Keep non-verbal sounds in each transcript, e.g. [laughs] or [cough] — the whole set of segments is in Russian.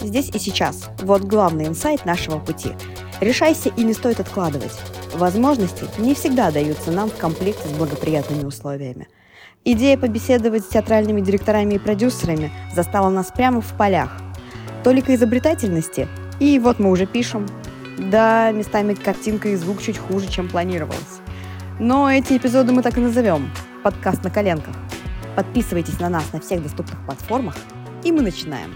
здесь и сейчас. Вот главный инсайт нашего пути. Решайся и не стоит откладывать. Возможности не всегда даются нам в комплекте с благоприятными условиями. Идея побеседовать с театральными директорами и продюсерами застала нас прямо в полях. Только изобретательности, и вот мы уже пишем. Да, местами картинка и звук чуть хуже, чем планировалось. Но эти эпизоды мы так и назовем – подкаст на коленках. Подписывайтесь на нас на всех доступных платформах, и мы начинаем.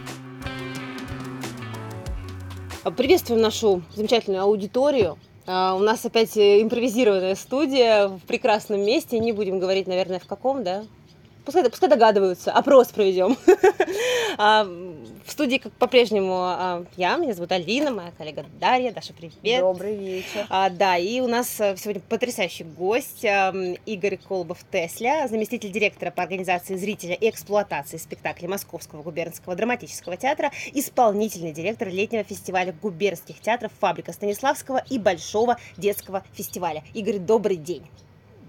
Приветствуем нашу замечательную аудиторию. А, у нас опять импровизированная студия в прекрасном месте. Не будем говорить, наверное, в каком, да? Пускай, пускай догадываются. Опрос проведем. [laughs] А, в студии, как по-прежнему, а, я, меня зовут Альвина, моя коллега Дарья. Даша, привет. Добрый вечер. А, да, и у нас э, сегодня потрясающий гость Игорь Колбов-Тесля, заместитель директора по организации зрителя и эксплуатации спектаклей Московского губернского драматического театра, исполнительный директор летнего фестиваля губернских театров «Фабрика Станиславского» и Большого детского фестиваля. Игорь, добрый день.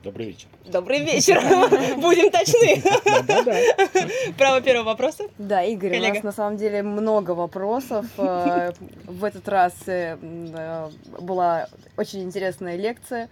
Добрый вечер. Добрый вечер. [laughs] Будем точны. Право первого вопроса. Да, Игорь, Коллега. у нас на самом деле много вопросов. [laughs] Э, в этот раз э, э, была очень интересная лекция.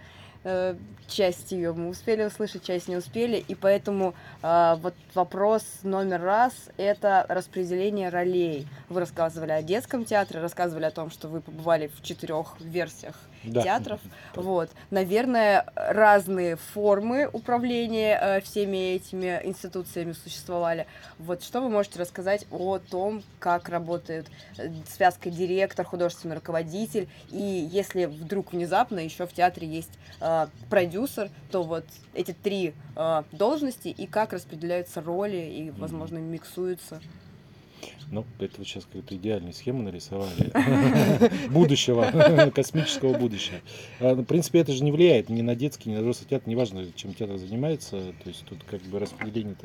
Часть ее мы успели услышать, часть не успели, и поэтому вот вопрос номер раз – это распределение ролей. Вы рассказывали о детском театре, рассказывали о том, что вы побывали в четырех версиях да. театров. [laughs] Вот. Наверное, разные формы управления э, всеми этими институциями существовали. Вот что вы можете рассказать о том, как работает э, связка директор, художественный руководитель, и если вдруг внезапно еще в театре есть э, продюсер, то вот эти три э, должности и как распределяются роли и, возможно, миксуются. Ну, это вы сейчас какую-то идеальную схему нарисовали. [laughs] Будущего, [laughs] космического будущего. А, в принципе, это же не влияет ни на детский, ни на взрослый театр, неважно, чем театр занимается. То есть тут как бы распределение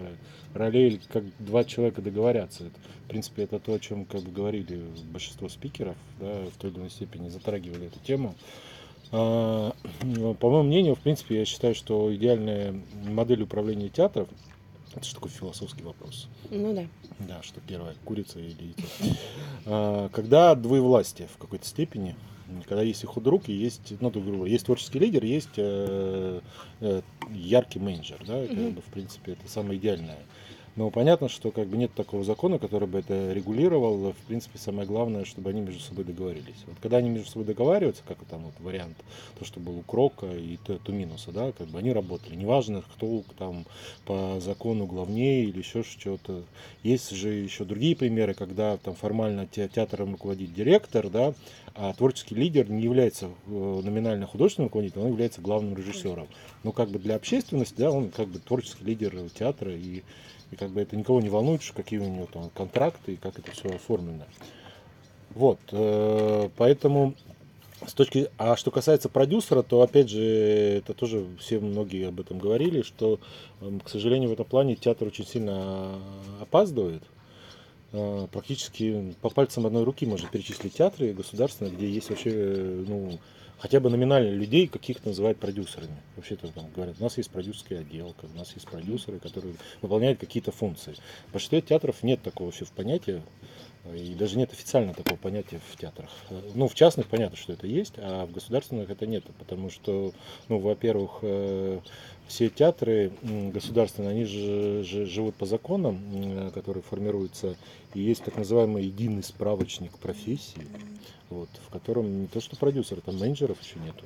ролей, как два человека договорятся. В принципе, это то, о чем как бы говорили большинство спикеров, да, в той или иной степени затрагивали эту тему. А, по моему мнению, в принципе, я считаю, что идеальная модель управления театром это же такой философский вопрос. Ну да. Да, что первое, курица или яйцо. А, когда двоевластие в какой-то степени, когда есть и худрук, и есть, ну, грубо есть творческий лидер, есть э, э, яркий менеджер, да, это, угу. в принципе, это самое идеальное. Но понятно, что как бы нет такого закона, который бы это регулировал. В принципе, самое главное, чтобы они между собой договорились. Вот когда они между собой договариваются, как там вот вариант, то, что был у Крока и Туминуса, да, как бы они работали. Неважно, кто там по закону главнее или еще что-то. Есть же еще другие примеры, когда там формально театром руководит директор, да, а творческий лидер не является э, номинально художественным руководителем, он является главным режиссером. Но как бы для общественности, да, он как бы творческий лидер театра и и как бы это никого не волнует, что какие у него там контракты и как это все оформлено. Вот, э, поэтому с точки, а что касается продюсера, то опять же, это тоже все многие об этом говорили, что, эм, к сожалению, в этом плане театр очень сильно опаздывает. Э, практически по пальцам одной руки можно перечислить театры государственные, где есть вообще, ну, хотя бы номинально людей каких-то называют продюсерами. Вообще-то там говорят, у нас есть продюсерский отдел, у нас есть продюсеры, которые выполняют какие-то функции. В большинстве театров нет такого вообще в понятия, и даже нет официально такого понятия в театрах. Ну, в частных понятно, что это есть, а в государственных это нет, потому что, ну, во-первых, э, все театры государственные, они же, же живут по законам, которые формируются, и есть так называемый единый справочник профессии, вот, в котором не то что продюсер, там менеджеров еще нету.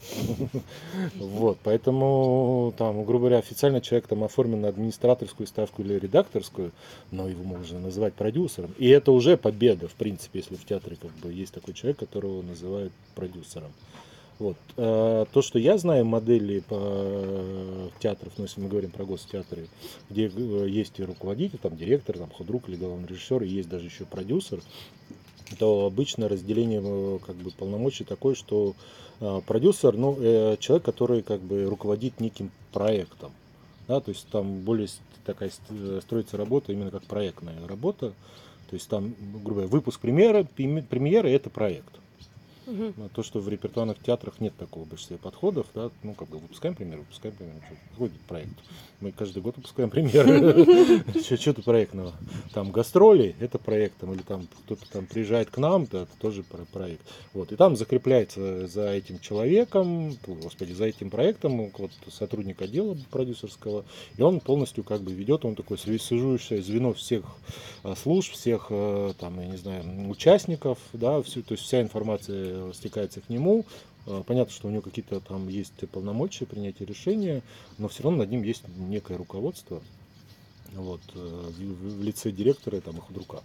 [laughs] Вот, поэтому там, грубо говоря, официально человек там оформлен на администраторскую ставку или редакторскую, но его можно назвать продюсером. И это уже победа, в принципе, если в театре как бы есть такой человек, которого называют продюсером. Вот. А, то, что я знаю модели по театров, ну, если мы говорим про гостеатры, где э, есть и руководитель, там директор, там худрук или главный режиссер, и есть даже еще продюсер, то обычно разделение э, как бы полномочий такое, что продюсер, ну, э, человек, который как бы руководит неким проектом, да, то есть там более такая строится работа именно как проектная работа, то есть там, грубо говоря, выпуск премьеры, премьеры это проект. Ну, То, что в репертуарных театрах нет такого в большинстве подходов, да, ну, как бы выпускаем пример, выпускаем пример, что выходит проект. Мы каждый год выпускаем примеры. [laughs] Что-то проектного. Там гастроли, это проект, там, или там кто-то там приезжает к нам, да, это тоже про- проект. Вот, и там закрепляется за этим человеком, господи, за этим проектом вот, сотрудник отдела продюсерского, и он полностью как бы ведет, он такое связующее звено всех а, служб, всех э, там, я не знаю, участников, да, всю, то есть вся информация стекается к нему. А, Понятно, что у него какие-то там есть полномочия принятия решения, но все равно над ним есть некое руководство, вот, э, в, лице директора там, и худрука.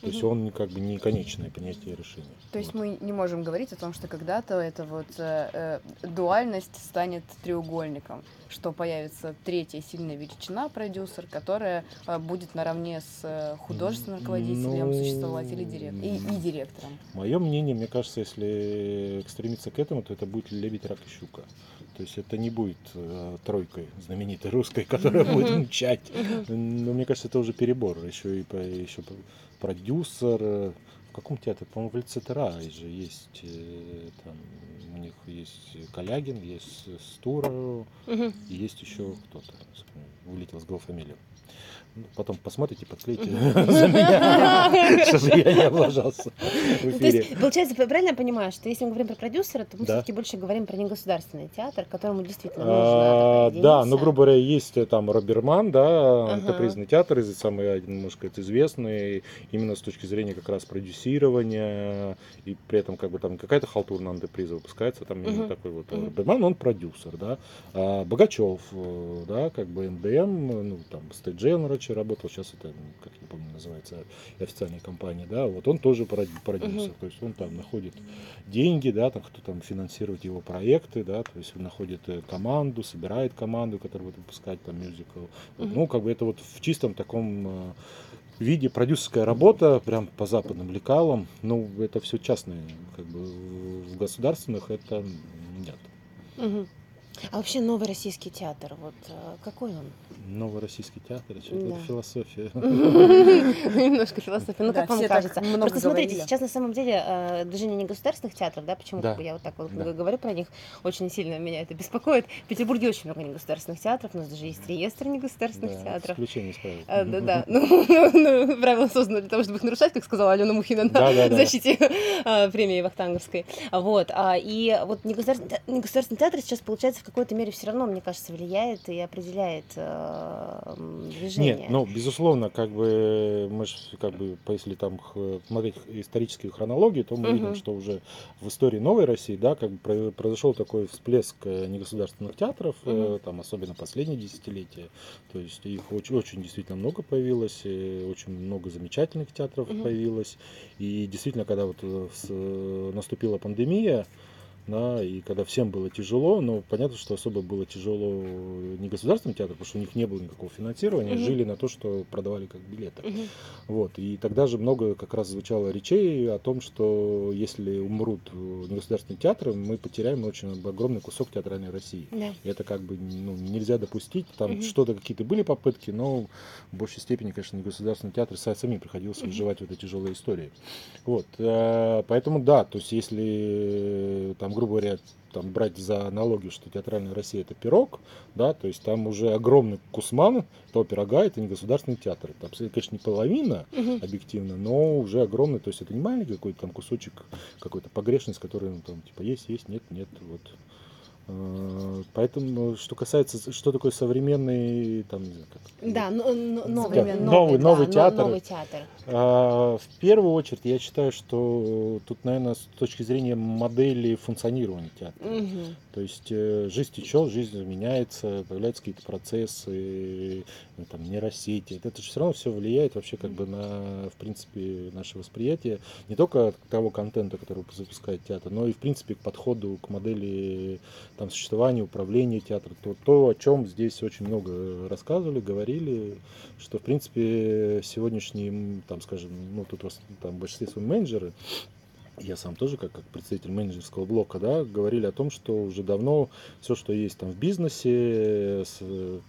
То есть Мгм. он как бы не конечное принятие решения. То есть Вот. мы не можем говорить о том, что когда-то эта вот э, э, дуальность станет треугольником, что появится третья сильная величина, продюсер, которая э, будет наравне с э, художественным руководителем Ну, существовать или дирек- и, и директором. Мое мнение, мне кажется, если стремиться к этому, то это будет лебедь, рак и щука. То есть это не будет э, тройкой знаменитой русской, которая [laughs] будет мчать. Но мне кажется, это уже перебор. Еще и еще продюсер. Каком театре? По-моему, в Лицетера же есть. э, Там, у них есть Калягин, есть Стура, и есть еще кто-то. Вылетел с головы фамилию. Ну, Потом посмотрите, подклейте за меня, [laughs] [laughs] чтобы я не облажался Ну, то есть, получается, правильно я понимаю, что если мы говорим про продюсера, то мы все-таки больше говорим про негосударственный театр, которому действительно А, нужно такая Да, ну, грубо говоря, есть э, там Роберман, да, Ага. антипризный театр, самый можно сказать, известный, именно с точки зрения как раз продюсирования, и при этом как бы там какая-то халтурная антиприза выпускается, там Мгм. такой вот Мгм. Роберман, он продюсер, да, а Богачев, э, да, как бы НДМ, ну, там, стейджей он раньше работал, сейчас это, как не помню, называется, официальная компания, да, вот он тоже прод- продюсер, Мгм. то есть он там находит деньги, да, там кто там финансирует его проекты, да, то есть он находит э, команду, собирает команду, которая будет выпускать там мюзикл. Мгм. Ну, как бы это вот в чистом таком э, виде продюсерская работа, прям по западным лекалам. Ну, это все частное, как бы в государственных это нет. Мгм. А вообще новый российский театр, вот э, какой он? Новый российский театр, это Да. философия. [laughs] Немножко философия. Ну, как вам кажется? Просто смотрите, сейчас на самом деле э, движение негосударственных театров, да, почему я вот так вот говорю про них, очень сильно меня это беспокоит. В Петербурге очень много негосударственных театров, у нас даже есть реестр негосударственных Да, театров. исключение из правил. А, да, да. [laughs] Ну, ну, правила созданы для того, чтобы их нарушать, как сказала Алена Мухина на защите премии Вахтанговской. А, Вот. а, И вот негосударственный театр сейчас, получается, в какой-то мере все равно, мне кажется, влияет и определяет э, движение. Нет, ну, безусловно, как бы мы ж, как бы, если там смотреть историческую хронологию, то мы Мгм. видим, что уже в истории новой России, да, как бы про- произошел такой всплеск э, негосударственных театров, э, Мгм. там, особенно последние десятилетия. То есть их очень, очень действительно много появилось, и очень много замечательных театров Мгм. появилось. И действительно, когда вот э, э, наступила пандемия, да, и когда всем было тяжело, но понятно, что особо было тяжело не государственным театрам, потому что у них не было никакого финансирования, Мгм. жили на то, что продавали как билеты. Мгм. Вот. И тогда же много как раз звучало речей о том, что если умрут э, негосударственные театры, мы потеряем очень огромный кусок театральной России. Да. И Это как бы ну, нельзя допустить. Там Мгм. что-то, какие-то были попытки, но в большей степени, конечно, негосударственные театры са- самим приходилось Мгм. выживать в этой тяжелой истории. Вот. э, Поэтому да, то есть если там, грубо говоря, там брать за аналогию, что театральная Россия это пирог, да, то есть там уже огромный кусман того пирога, это не государственный театр. Абсолютно, конечно, не половина, Мгм. объективно, но уже огромный, то есть это не маленький какой-то там кусочек, какой-то погрешность, который ну, там типа есть, есть, нет, нет, вот. Э, Поэтому, что касается, что такое современный, там, как, Да, но- но- новый, Современный. Новый- да, новый но- театр. Новый театр. А, В первую очередь, я считаю, что тут, наверное, с точки зрения модели функционирования театра. Мгм. То есть э, жизнь течет, жизнь меняется, появляются какие-то процессы, э, там, нейросети. Это же все равно все влияет вообще как бы на, в принципе, наше восприятие не только того контента, который запускает театр, но и, в принципе, к подходу к модели там, существования, управления театром. То, то, о чем здесь очень много рассказывали, говорили, что, в принципе, сегодняшние, там, скажем, ну, тут там, в большинстве своем менеджеры, я сам тоже как, как представитель менеджерского блока, да, говорили о том, что уже давно все, что есть там в бизнесе,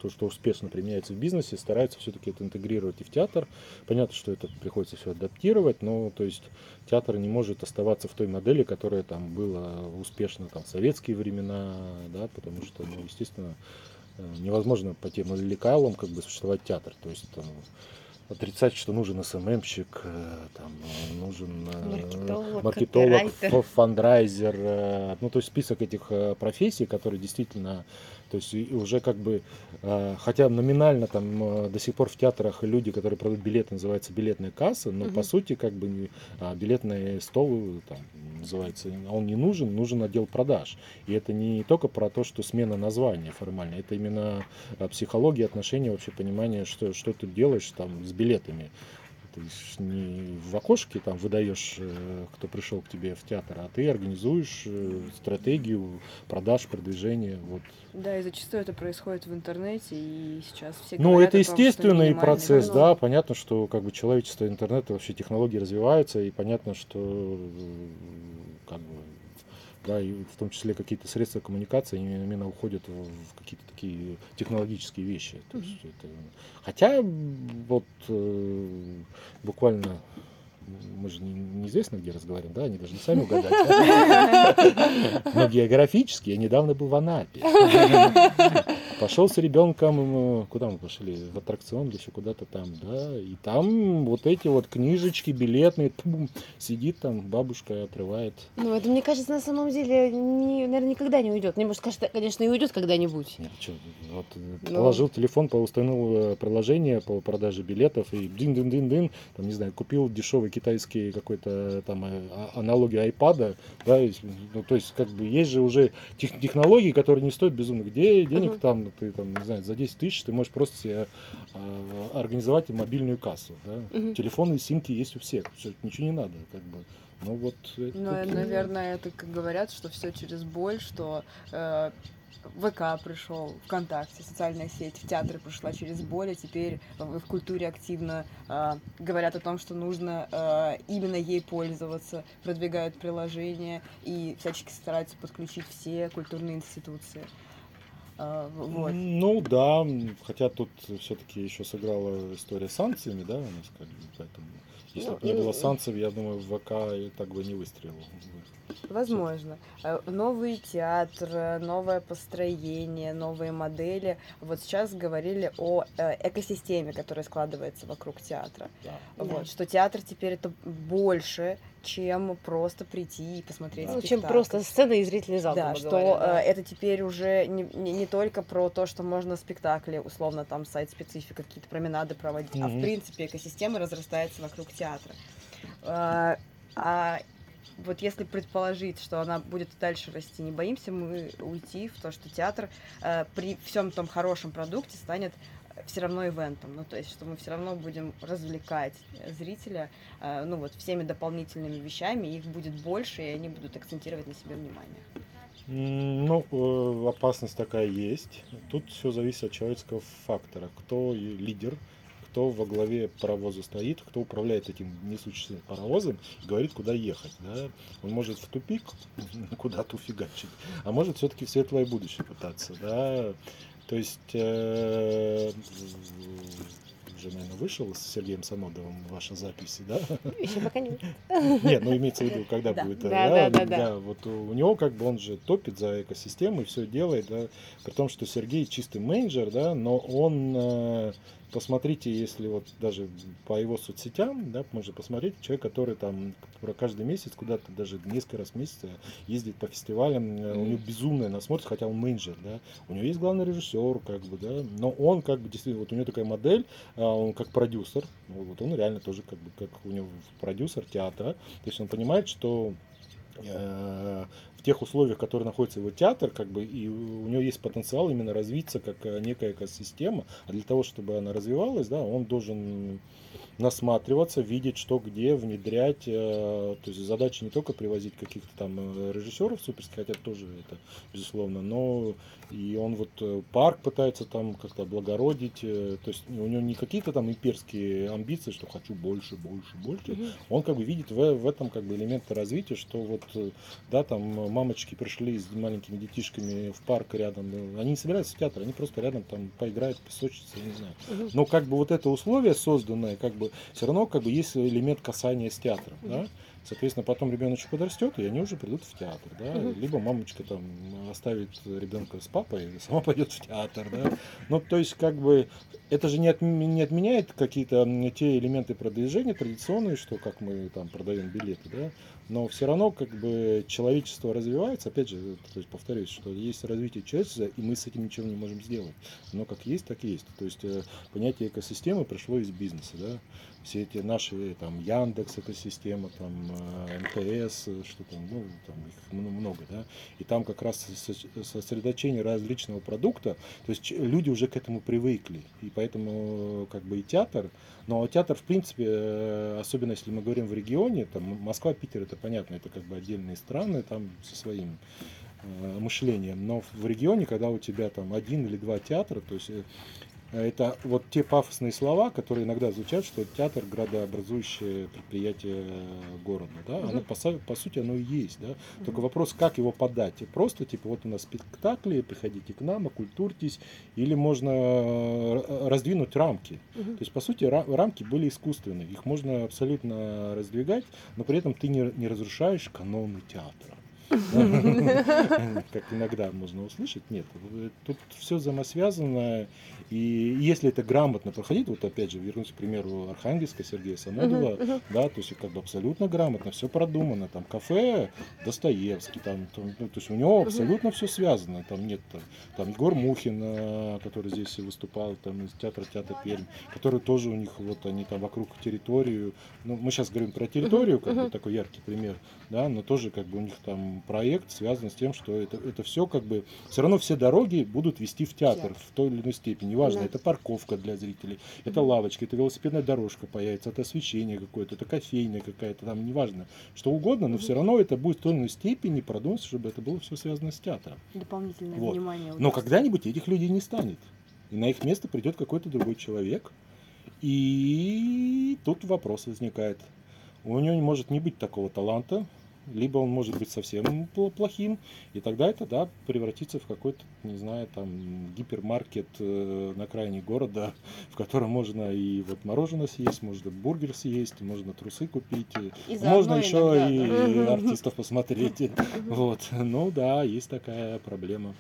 то, что успешно применяется в бизнесе, стараются все-таки это интегрировать и в театр. Понятно, что это приходится все адаптировать, но то есть театр не может оставаться в той модели, которая там была успешна там в советские времена, да, потому что, ну, естественно, э, невозможно по тем лекалам как бы существовать театр. То есть там, отрицать, что нужен СММщик, э, там, э, нужен Маркетолог, маркетолог копирайтер. фандрайзер, ну то есть список этих профессий, которые действительно то есть уже как бы, э, хотя номинально там э, до сих пор в театрах люди, которые продают билеты, называется билетная касса, но Мгм. по сути как бы а, билетный стол там, называется, он не нужен, нужен отдел продаж. И это не только про то, что смена названия формально, это именно а, психология, отношения, вообще понимание, что, что ты делаешь там с билетами. Ты ж не в окошке там выдаешь, э, кто пришел к тебе в театр, а ты организуешь э, стратегию продаж, продвижения. Вот. Да, и зачастую это происходит в интернете, и сейчас все Ну, это том, естественный процесс, да, понятно, что как бы человечество, интернет, вообще технологии развиваются, и понятно, что э, как бы, да, и в том числе какие-то средства коммуникации именно уходят в, какие-то такие технологические вещи. То есть это- хотя вот э, буквально мы же не- неизвестно, где разговариваем, да, они должны сами угадать. [laughs] Но географически я недавно был в Анапе. Пошел с ребенком, куда мы пошли, в аттракцион или еще куда-то там, да, и там вот эти вот книжечки билетные, тьфу, сидит там бабушка отрывает. Ну, это, мне кажется, на самом деле, не, наверное, никогда не уйдет. Не, может, кажется, конечно, и уйдет когда-нибудь. Нет, чё, вот э, Ну. положил телефон, установил э, приложение по продаже билетов и дин дин дин дин там, не знаю, купил дешевый китайский какой-то там э, а- аналоги айпада, да, ну, то есть как бы есть же уже тех- технологии, которые не стоят безумно. Где денег Мгм. там, ты там, не знаю, за 10 тысяч ты можешь просто себе а, организовать мобильную кассу, да. Мгм. Телефоны и симки есть у всех, всё, ничего не надо, как бы. Ну вот. это Ну, такие- наверное, это как говорят, что все через боль, что э, ВК пришел, ВКонтакте, социальная сеть, в театры пришла через боль, а теперь в, в культуре активно э, говорят о том, что нужно э, именно ей пользоваться, продвигают приложения и всячески стараются подключить все культурные институции. Э, вот. Ну да, хотя тут все-таки еще сыграла история с санкциями, да, у нас как бы, поэтому если Ну, бы не и- было санкций, я думаю, ВК и так бы не выстрелил. Возможно. Э, Новый театр, новое построение, новые модели. Вот сейчас говорили о э, экосистеме, которая складывается вокруг театра. Да. Да. Вот, что театр теперь это больше, чем просто прийти и посмотреть Да. Ну, чем спектакль. просто сцена и зрительный зал. Да, что говоря, да. э, это теперь уже не, не, не только про то, что можно спектакли, условно, там сайт-специфика, какие-то променады проводить, а в принципе экосистема разрастается вокруг театра. А, а вот если предположить, что она будет дальше расти, не боимся мы уйти в то, что театр э, при всем том хорошем продукте станет все равно ивентом, ну то есть, что мы все равно будем развлекать э, зрителя, э, ну вот всеми дополнительными вещами, их будет больше, и они будут акцентировать на себе внимание. Ну, э, опасность такая есть. Тут все зависит от человеческого фактора. Кто лидер, кто во главе паровоза стоит, кто управляет этим несущим паровозом и говорит, куда ехать. Да? Он может в тупик [laughs] куда-то уфигачить, а может все-таки в светлое будущее пытаться. Да? То есть э, уже, наверное, вышел с Сергеем Самодовым ваша запись, да? Еще пока нет. Нет, ну имеется в виду, когда Да. будет. Да, э, да, да, да. Вот у него как бы он же топит за экосистему и все делает, да, при том, что Сергей чистый менеджер, да, но он, э, посмотрите, если вот даже по его соцсетям, да, можно посмотреть, человек, который там каждый месяц куда-то даже несколько раз в месяц ездит по фестивалям, э, у него безумная насмотренность, хотя он менеджер, да, у него есть главный режиссер, как бы, да, но он как бы действительно, вот у него такая модель, а, он как продюсер, ну, вот он реально тоже как бы как у него продюсер театра, то есть он понимает, что э, в тех условиях, в которых находится его театр, как бы и у него есть потенциал именно развиться как э, некая экосистема, а для того, чтобы она развивалась, да, он должен насматриваться, видеть, что где, внедрять. э, То есть задача не только привозить каких-то там э, режиссеров суперских, хотя тоже это, безусловно, но и он вот парк пытается там как-то облагородить. То есть у него не какие-то там имперские амбиции, что хочу больше, больше, больше. Он как бы видит в, в этом как бы элементы развития, что вот, да, там мамочки пришли с маленькими детишками в парк рядом, они не собираются в театр, они просто рядом там поиграют, песочницы, я не знаю. Но как бы вот это условие созданное, как бы все равно как бы есть элемент касания с театром, да. Соответственно, потом ребеночек подрастет, и они уже придут в театр, да. Либо мамочка там оставит ребенка с папой, и сама [laughs] пойдет в театр, да. Ну, то есть, как бы, это же не, отм- не отменяет какие-то те элементы продвижения традиционные, что как мы там продаем билеты, да. Но все равно, как бы, человечество развивается, опять же, то есть, повторюсь, что есть развитие человечества, и мы с этим ничего не можем сделать. Оно как есть, так и есть. То есть э, понятие экосистемы пришло из бизнеса, да. Все эти наши, там, Яндекс экосистема, там, э, МТС, э, что там, ну, там их мно- много, да. И там как раз со- сосредоточение различного продукта, то есть люди уже к этому привыкли. И поэтому, э, как бы, и театр, но театр, в принципе, особенно если мы говорим в регионе, там, Москва, Питер, это понятно, это как бы отдельные страны, там, со своим мышлением. Но в регионе, когда у тебя там один или два театра, то есть это вот те пафосные слова, которые иногда звучат, что театр градообразующее предприятие города, да, оно Мгм. по, по сути оно и есть, да. Только вопрос, как его подать. Просто типа вот у нас спектакли, приходите к нам, окультурьтесь, или можно э, раздвинуть рамки. Мгм. То есть, по сути, ра- рамки были искусственные. Их можно абсолютно раздвигать, но при этом ты не, не разрушаешь каноны театра. [laughs] Как иногда можно услышать. Нет, тут все взаимосвязано. И если это грамотно проходить, вот опять же, вернусь к примеру Архангельска Сергея Самодова, Мгм, мгм. да, то есть как бы абсолютно грамотно, все продумано, там кафе Достоевский, там, там, ну, то есть у него абсолютно все связано, там нет, там, там Егор Мухин, э, который здесь выступал, там из театра Театр Пермь, который тоже у них вот они там вокруг территорию, ну мы сейчас говорим про территорию, как бы мгм. такой яркий пример, да, но тоже как бы у них там проект связан с тем, что это это все как бы все равно все дороги будут вести в театр Театр. в той или иной степени, неважно, Да. это парковка для зрителей, это лавочка, это велосипедная дорожка появится, это освещение какое-то, это кофейня какая-то, там неважно, что угодно, но все равно это будет в той или иной степени продуматься, чтобы это было все связано с театром. Дополнительное Вот. внимание. Но когда-нибудь этих людей не станет. И на их место придет какой-то другой человек. И тут вопрос возникает. У него может не быть такого таланта, либо он может быть совсем пл- плохим, и тогда это, да, превратится в какой-то, не знаю, там, гипермаркет э, на окраине города, [laughs] в котором можно и вот мороженое съесть, можно бургер съесть, можно трусы купить, и И можно еще иногда, и да. Артистов посмотреть. [laughs] Вот, ну да, есть такая проблема.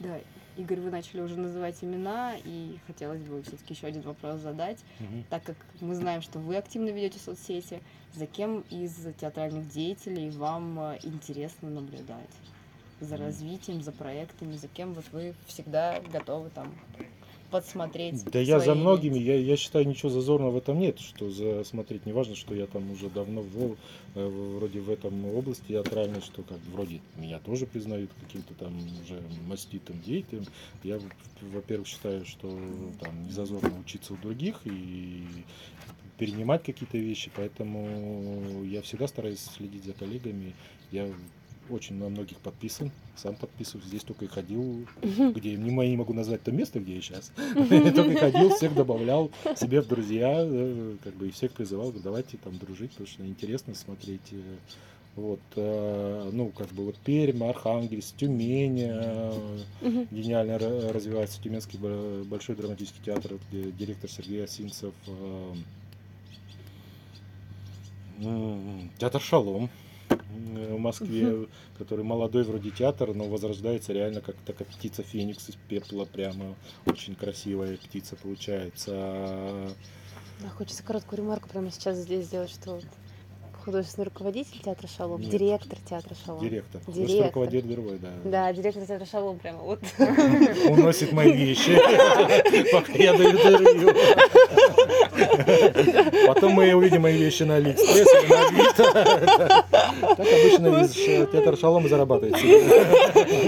Да, Игорь, вы начали уже называть имена, и хотелось бы все-таки еще один вопрос задать. Мгм. Так как мы знаем, что вы активно ведете соцсети, за кем из театральных деятелей вам э, интересно наблюдать? За развитием, за проектами, за кем вот вы всегда готовы там подсмотреть? Да я за многими, я, я считаю, ничего зазорного в этом нет, что за смотреть, не важно, что я там уже давно в, э, вроде в этом области театральной, что как вроде меня тоже признают каким-то там уже маститым деятелем. Я, в- во-первых, считаю, что там не зазорно учиться у других и перенимать какие-то вещи, поэтому я всегда стараюсь следить за коллегами. Я очень на многих подписан, сам подписываюсь, здесь только и ходил, где не, мо- не могу назвать то место, где я сейчас. [laughs] Только ходил, всех добавлял себе в друзья, как бы и всех призывал, давайте там дружить, потому что интересно смотреть. э, Вот, э, ну, как бы вот Пермь, Архангельск, Тюмень, э, гениально ра- развивается Тюменский бо- большой драматический театр, где директор Сергей Осинцев, э, театр Шалом в Москве, который молодой вроде театр, но возрождается реально как такая птица Феникс из пепла, прямо очень красивая птица получается. Да, хочется короткую ремарку прямо сейчас здесь сделать, что художественный руководитель театра Шалом, Нет. директор театра Шалом. Директор. Директор. Руководитель другой, да. Да, директор театра Шалом прямо вот. [laughs] Уносит мои вещи, [laughs] пока я даю интервью. Потом мы увидим мои вещи на Алиэкспресс или на Авито. Так обычно театр Шалом зарабатывает.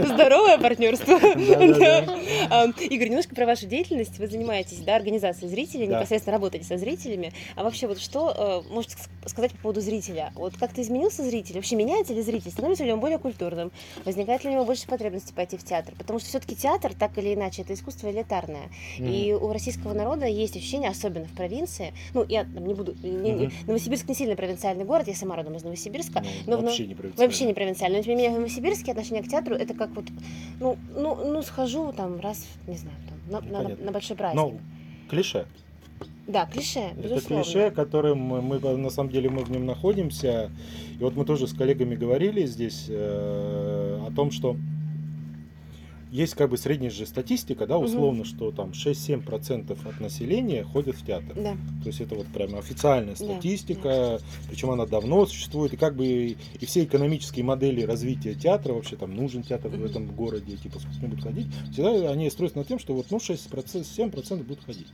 Здоровое партнерство. Игорь, немножко про вашу деятельность. Вы занимаетесь да, организацией зрителей, непосредственно работаете со зрителями. А вообще, вот что э, можете ск- сказать по поводу зрителя? Вот как-то изменился зритель? Вообще меняется ли зритель? Становится ли он более культурным? Возникает ли у него больше потребности пойти в театр? Потому что все-таки театр, так или иначе, это искусство элитарное. И у российского народа есть ощущение, особенно в провинции. Ну, я там не буду. не- Мгм. Новосибирск не сильно провинциальный город, я сама родом из Новосибирска. Ну, но в Вообще Нов- не провинциально. Вообще не провинциально. Но тем не менее, в Новосибирске отношение к театру это как вот, ну, ну, ну схожу там раз, не знаю, там, на, на- на большой праздник. Ну, клише. Да, клише, Это безусловно. клише, которым мы, мы, на самом деле мы в нем находимся. И вот мы тоже с коллегами говорили здесь э, о том, что есть как бы средняя же статистика, да, условно, что там 6-7% от населения ходят в театр. Да. То есть это вот прямо официальная Да, статистика, причем она давно существует, и как бы и и все экономические модели развития театра, вообще там нужен театр в Мгм. этом городе, типа сколько будут ходить, всегда они строятся над тем, что вот ну 6%, 7% будут ходить.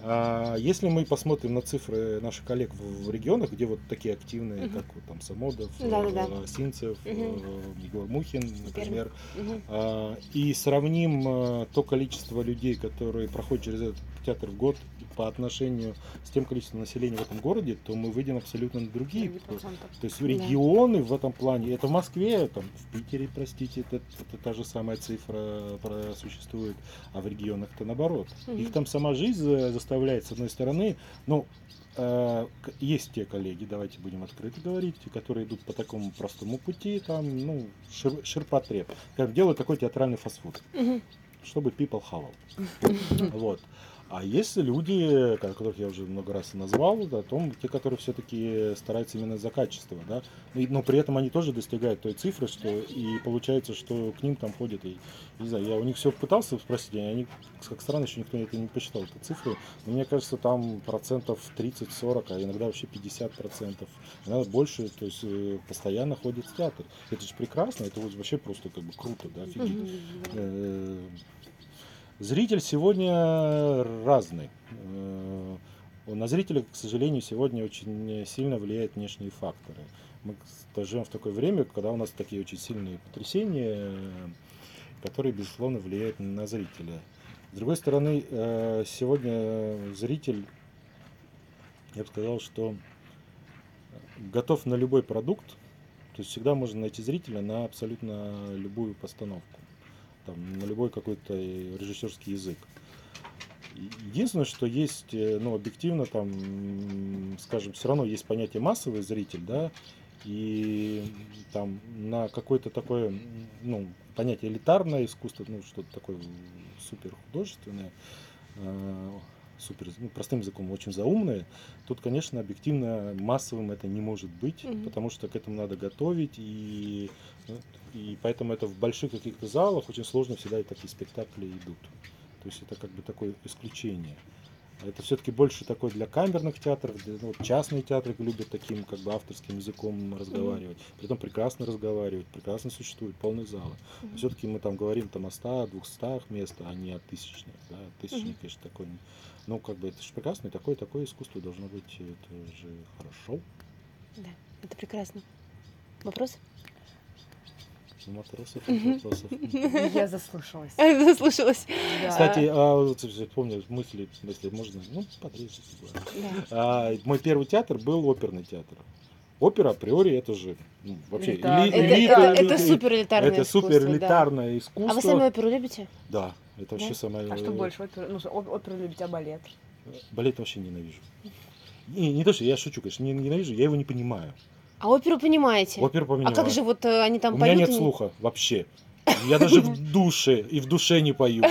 А если мы посмотрим на цифры наших коллег в, в регионах, где вот такие активные, Мгм. как вот там Самодов, Да-да-да. э, Синцев, Мгм. э, Егор Мухин, например, Мгм. а, и сравним э, то количество людей, которые проходят через этот театр в год по отношению с тем количеством населения в этом городе, то мы выйдем абсолютно на другие. То есть регионы в этом плане, это в Москве, там, в Питере, простите, это, это та же самая цифра существует, а в регионах-то наоборот. Мгм. Их там сама жизнь за- заставляет, с одной стороны, ну, э, есть те коллеги, давайте будем открыто говорить, которые идут по такому простому пути, там, ну, шир- ширпотреб, как делают такой театральный фастфуд, чтобы people хавал. [laughs] Вот. А есть люди, которых я уже много раз назвал, о том, те, которые все-таки стараются именно за качество, да, И- но при этом они тоже достигают той цифры, что и получается, что к ним там ходят, и, не знаю, я у них все пытался спросить, и они, как странно, еще никто это не посчитал, эту цифру, но мне кажется, там процентов 30-40, а иногда вообще 50 процентов, иногда больше, то есть э, постоянно ходят в театр. Это же прекрасно, это вот вообще просто как бы круто, да, офигеть. Зритель сегодня разный. Э, На зрителя, к сожалению, сегодня очень сильно влияют внешние факторы. Мы живем в такое время, когда у нас такие очень сильные потрясения, которые, безусловно, влияют на зрителя. С другой стороны, э, сегодня зритель, я бы сказал, что готов на любой продукт, то есть всегда можно найти зрителя на абсолютно любую постановку, там, на любой какой-то э, режиссерский язык. Единственное, что есть, э, ну, объективно, там, скажем, все равно есть понятие массовый зритель, да, и там на какое-то такое, ну, понятие элитарное искусство, ну, что-то такое супер художественное, супер, ну, простым языком, очень заумное, тут, конечно, объективно массовым это не может быть, Мгм. потому что к этому надо готовить, и, ну, и поэтому это в больших каких-то залах очень сложно всегда и такие спектакли идут. То есть это как бы такое исключение. Это все-таки больше такой для камерных театров, для, ну, частные театры любят таким как бы авторским языком разговаривать. Притом прекрасно разговаривать, прекрасно существуют полные залы. Мгм. Все-таки мы там говорим там о 100, 200 мест, а не о тысячных. Да? Тысячник, Мгм. конечно, такой. Ну, как бы это же прекрасно, и такое, такое искусство должно быть, это же хорошо. Да, это прекрасно. Вопрос? [laughs] Я заслушалась. [laughs] Заслушалась. Кстати, а, помню мысли, если можно, ну, подрежь. Да. А, мой первый театр был оперный театр. Опера априори это же ну, вообще Это, элита, это, элита, это супер элитарное это искусство, супер да. элитарное искусство. А вы сами оперу любите? Да, это вообще Да? самое. А что больше? Оперу, ну, оперу любить, а балет? Балет вообще ненавижу. Не, не то, что я шучу, конечно, не ненавижу, я его не понимаю. А оперу понимаете? Оперу а понимаю. как же вот э, они там У меня поют? нет и слуха вообще. Я даже в [laughs] душе и в душе не пою.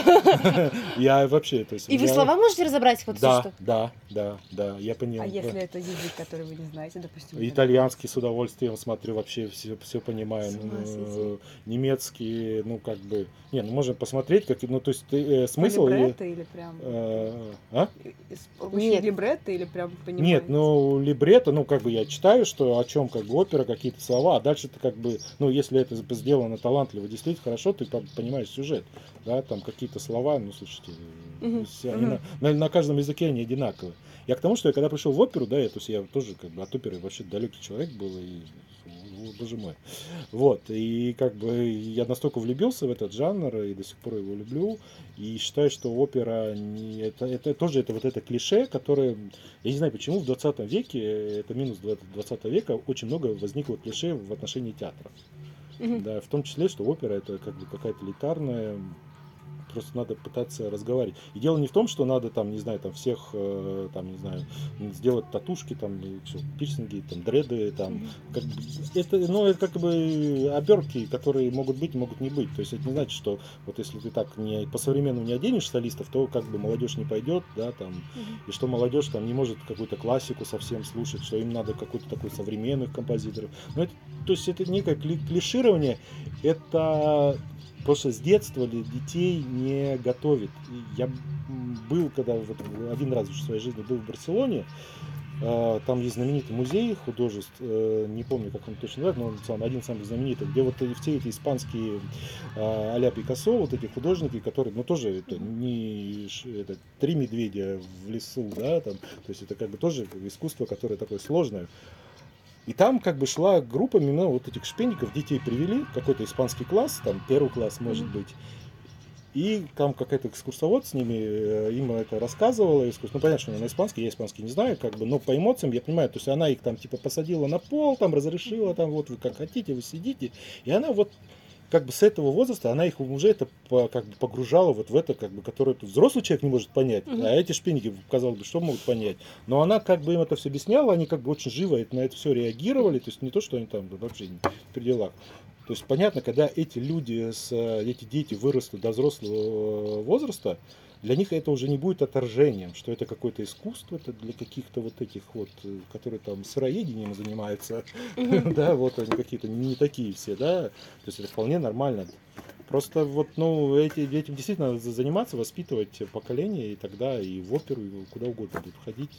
[laughs] Я вообще, то есть... И вы слова можете разобрать? Вот Да, да, да, да, я понял. А если это язык, который вы не знаете, допустим? Итальянский с удовольствием смотрю, вообще все, все понимаю. Ну, сойти. Немецкий, ну как бы... Не, ну можно посмотреть, как, ну то есть ты, э, Смысл либретто или прям... э, а? Нет. либретто или прям понимаете? Нет, ну либретто, ну как бы я читаю, что о чем как бы опера, какие-то слова, а дальше ты как бы, ну если это сделано талантливо, действительно хорошо, ты по- понимаешь сюжет, да, там какие-то слова, ну слушайте, все они на, на- на каждом языке они одинаковые. Я к тому, что я когда пришел в оперу, да, я, то есть я тоже как бы от оперы вообще далекий человек был, и, о, боже мой. Вот, и как бы я настолько влюбился в этот жанр, и до сих пор его люблю, и считаю, что опера, не, это, это тоже это вот это клише, которое, я не знаю почему, в 20 веке, это минус 20 века, очень много возникло клише в отношении театра. Да, в том числе, что опера это как бы какая-то элитарная, просто надо пытаться разговаривать. И дело не в том, что надо там, не знаю, там всех, э, там, не знаю, сделать татушки, там, пирсинги, там, дреды, там, как бы, это, ну, это как бы обертки, которые могут быть, могут не быть. То есть это не значит, что вот если ты так не по-современному не оденешь солистов, то как бы молодежь не пойдет, да, там, и что молодежь там не может какую-то классику совсем слушать, что им надо какой-то такой современных композиторов. Ну, это, то есть это некое кли- клиширование, это просто с детства ли детей не готовит. Я был, когда вот один раз в своей жизни был в Барселоне, а, там есть знаменитый музей художеств, э, не помню, как он точно называется, но он сам, один из самых знаменитых, где вот все эти испанские а, а-ля Пикассо, вот эти художники, которые, ну, тоже это не это, три медведя в лесу, да, там, то есть это как бы тоже искусство, которое такое сложное. И там как бы шла группа именно вот этих шпенников, детей привели, какой-то испанский класс, там первый класс может быть. И там какая-то экскурсовод с ними, э, им это рассказывала, экскурс- ну понятно, что она на испанский, я испанский не знаю, как бы, но по эмоциям я понимаю, то есть она их там типа посадила на пол, там разрешила, там вот вы как хотите, вы сидите, и она вот как бы с этого возраста она их уже это как бы погружала вот в это, как бы, которое тут взрослый человек не может понять, Мгм. а эти шпинники, казалось бы, что могут понять. Но она как бы им это все объясняла, они как бы очень живо на это все реагировали, то есть не то, что они там вообще не при делах. То есть понятно, когда эти люди, э, эти дети вырастут до взрослого э, возраста, для них это уже не будет отторжением, что это какое-то искусство, это для каких-то вот этих вот, э, которые там сыроедением занимаются, [laughs] да, вот они какие-то не такие все, да, то есть это вполне нормально. Просто вот, ну, эти, этим действительно надо заниматься, воспитывать поколение, и тогда и в оперу, и куда угодно будут ходить.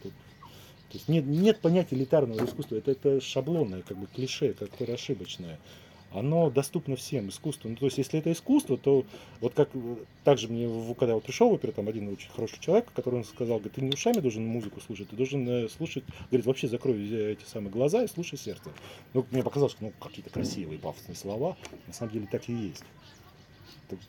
То есть нет, нет понятия элитарного искусства, это, это шаблонное, как бы клише, которое ошибочное. Оно доступно всем, искусство. Ну, то есть, если это искусство, то вот как э, также мне, когда вот пришел в оперу, там один очень хороший человек, который он сказал, говорит, ты не ушами должен музыку слушать, ты должен э, слушать, говорит, вообще закрой э, эти самые глаза и слушай сердце. Ну, мне показалось, что ну, какие-то красивые, пафосные слова, на самом деле так и есть.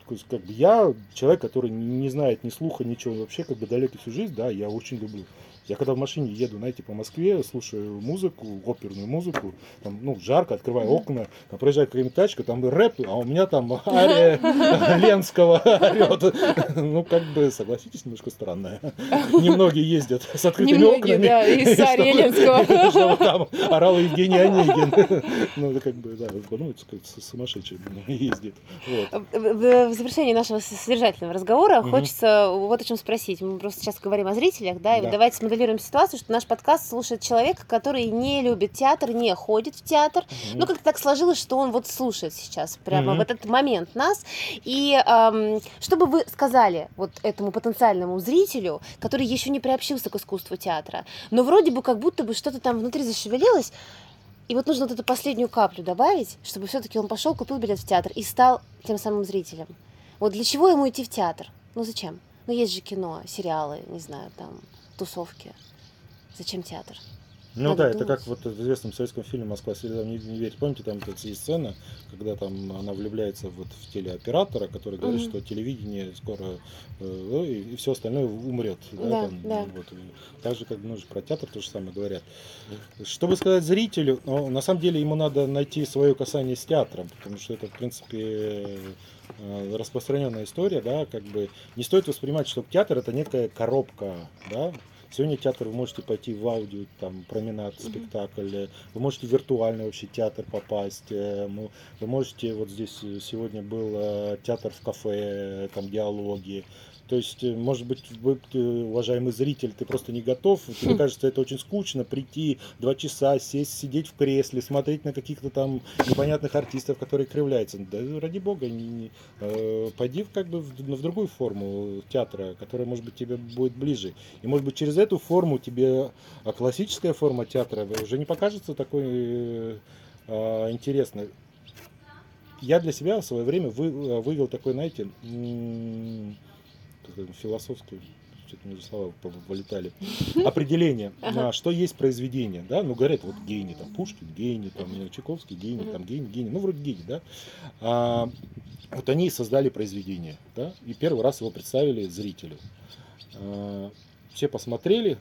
Так, как бы я человек, который не знает ни слуха, ничего, вообще как бы далекий всю жизнь, да, я очень люблю. Я когда в машине еду, знаете, по Москве, слушаю музыку, оперную музыку, там, ну, жарко, открываю окна, там проезжает какая-нибудь тачка, там рэп, а у меня там ария [laughs] Ленского орет. Ну, как бы, согласитесь, немножко странное. Немногие ездят с открытыми Немногие, окнами. да, из Арии чтобы- Ленского. [laughs] Чтобы там орал Евгений Онегин. Ну, это как бы, да, ну, это сумасшедший ездит. Вот. В в завершении нашего содержательного разговора Мгм. хочется вот о чем спросить. Мы просто сейчас говорим о зрителях, да, и Да. давайте смоделируем ситуацию, что наш подкаст слушает человек, который не любит театр, не ходит в театр, ну, как-то так сложилось, что он вот слушает сейчас прямо Мгм. в этот момент нас. И ам, что бы вы сказали вот этому потенциальному зрителю, который еще не приобщился к искусству театра, но вроде бы как будто бы что-то там внутри зашевелилось, и вот нужно вот эту последнюю каплю добавить, чтобы все-таки он пошел, купил билет в театр и стал тем самым зрителем. Вот для чего ему идти в театр? Ну зачем? Ну есть же кино, сериалы, не знаю, там, тусовки. Зачем театр? Ну да, это как вот в известном советском фильме «Москва слезам не, не верит». Помните, там вот есть сцена, когда там она влюбляется вот в телеоператора, который говорит, Мгм. что телевидение скоро э, ну, и, и все остальное умрет. Да, Да, там, да. Вот. Так же, как ну, про театр то же самое говорят. Чтобы сказать зрителю, ну, на самом деле ему надо найти свое касание с театром, потому что это, в принципе, э, распространенная история, да, как бы не стоит воспринимать, что театр это некая коробка, да, Сегодня театр вы можете пойти в аудио, там, променад, спектакль, э, вы можете в виртуальный вообще театр попасть, э, вы можете, вот здесь э, сегодня был театр в кафе, там, диалоги, то есть, э, может быть, вы, уважаемый зритель, ты просто не готов, тебе [laughs] кажется, это очень скучно, прийти два часа, сесть, сидеть в кресле, смотреть на каких-то там непонятных артистов, которые кривляются. Да ради бога, не, не- э, пойди в, как бы в, в другую форму театра, которая, может быть, тебе будет ближе. И, может быть, через эту форму тебе а, классическая форма театра уже не покажется такой э, а, интересной. Я для себя в свое время вы- э, вывел такой, знаете, философскую, что-то мне уже слова по- вылетали, определение, Ага. что есть произведение, да, ну, говорят, вот гений, там, Пушкин гений, там, Чайковский гений, там, гений, гений, ну, вроде гений, да, А, вот они создали произведение, да, и первый раз его представили зрителю. А, Все посмотрели,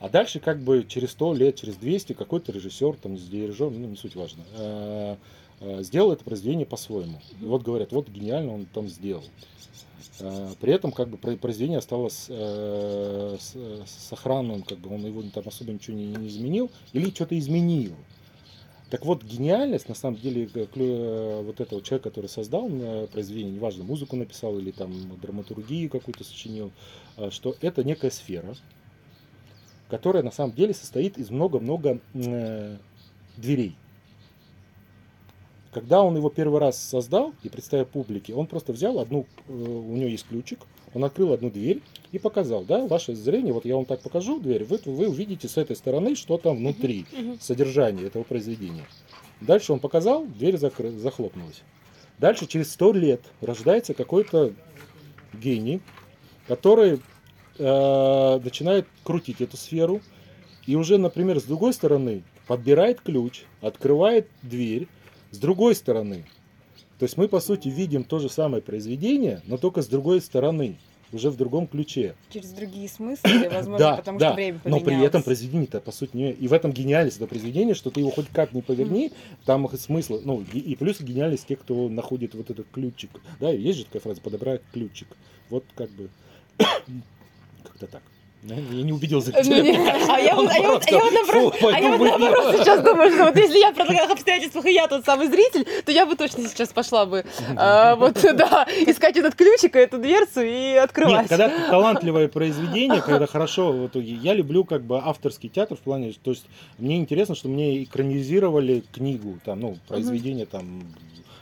а дальше как бы через 100 лет, через 200 какой-то режиссер, там, с дирижером, ну, не суть важно, а, а, сделал это произведение по-своему. И вот говорят, вот гениально он там сделал. А, При этом как бы про- произведение осталось э, э, сохранным, как бы он его там особо ничего не, не изменил или что-то изменил. Так вот, гениальность, на самом деле, э, э, вот этого человека, который создал произведение, неважно, музыку написал или там драматургию какую-то сочинил, что это некая сфера, которая на самом деле состоит из много-много дверей. Когда он его первый раз создал и представил публике, он просто взял одну, э, у него есть ключик, он открыл одну дверь и показал, да, ваше зрение, вот я вам так покажу дверь, вы, вы увидите с этой стороны, что там внутри, содержание этого произведения. Дальше он показал, дверь закры- захлопнулась. Дальше через сто лет рождается какой-то гений, который э, начинает крутить эту сферу и уже, например, с другой стороны подбирает ключ, открывает дверь, с другой стороны. То есть мы, по сути, видим то же самое произведение, но только с другой стороны, уже в другом ключе. Через другие смыслы, [coughs] возможно, Да, потому да, что время но поменялось. при этом произведение-то, по сути, не... И в этом гениальность этого произведения, что ты его хоть как ни поверни, там их смысл, ну, и плюс гениальность тех, кто находит вот этот ключик. Да, есть же такая фраза, подобрать ключик. Вот как бы, [coughs] как-то так. Я не убедил Ну, зрителя. не- А я вот а я вот- а я вот наоборот- Фу, а я вот наоборот сейчас думаю, что вот если я при таких обстоятельствах и я тот самый зритель, то я бы точно сейчас пошла бы а, вот [laughs] да, искать этот ключик, эту дверцу и открывать. Нет, когда талантливое произведение, когда хорошо, в итоге, я люблю как бы авторский театр в плане, то есть мне интересно, что мне экранизировали книгу, там, ну, произведение там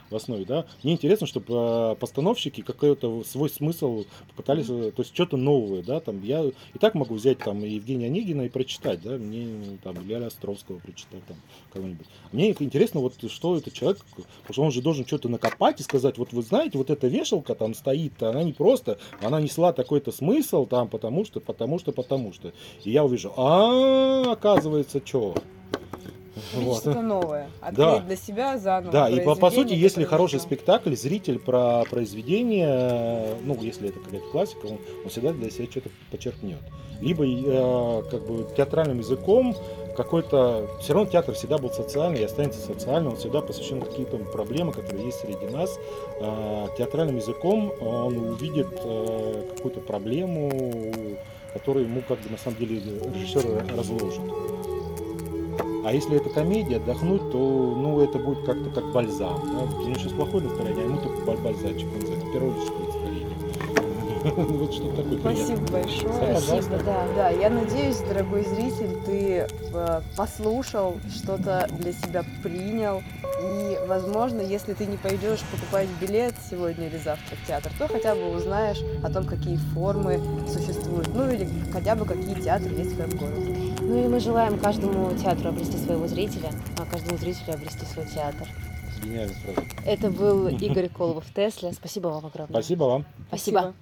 в основе, да. Мне интересно, чтобы постановщики какой-то свой смысл попытались, э, то есть что-то новое, да, там я и так могу взять там Евгения Онегина и прочитать, да, мне там Ляля Островского прочитать там кого-нибудь. Мне интересно, вот что этот человек, потому что он же должен что-то накопать и сказать, вот вы знаете, вот эта вешалка там стоит, она не просто, она несла такой-то смысл там, потому что, потому что, потому что. И я увижу, а оказывается, что. Видеть что-то новое. Открыть Да. для себя заново. Да, и по, по сути, если хороший спектакль, зритель про произведение, ну, если это какая-то классика, он, он всегда для себя что-то почерпнет. Либо э, как бы театральным языком какой-то... Все равно театр всегда был социальный и останется социальным, он всегда посвящен каким-то проблемам, которые есть среди нас. А театральным языком он увидит э, какую-то проблему, которую ему как бы на самом деле режиссер разложит. А если это комедия, отдохнуть, то ну, это будет как-то как бальзам. Да? У него сейчас плохое настроение, а ему только баль- бальзамчик, он называется, пирожечка настроение. Вот что такое. Спасибо большое. Пожалуйста. да. Да, я надеюсь, дорогой зритель, ты э, послушал, что-то для себя принял. И, возможно, если ты не пойдешь покупать билет сегодня или завтра в театр, то хотя бы узнаешь о том, какие формы существуют. Ну или хотя бы какие театры есть в твоем городе. Ну и мы желаем каждому театру обрести своего зрителя, а каждому зрителю обрести свой театр. Гениальная фраза. Это был [laughs] Игорь Коловов Тесля. Спасибо вам огромное. Спасибо вам. Спасибо.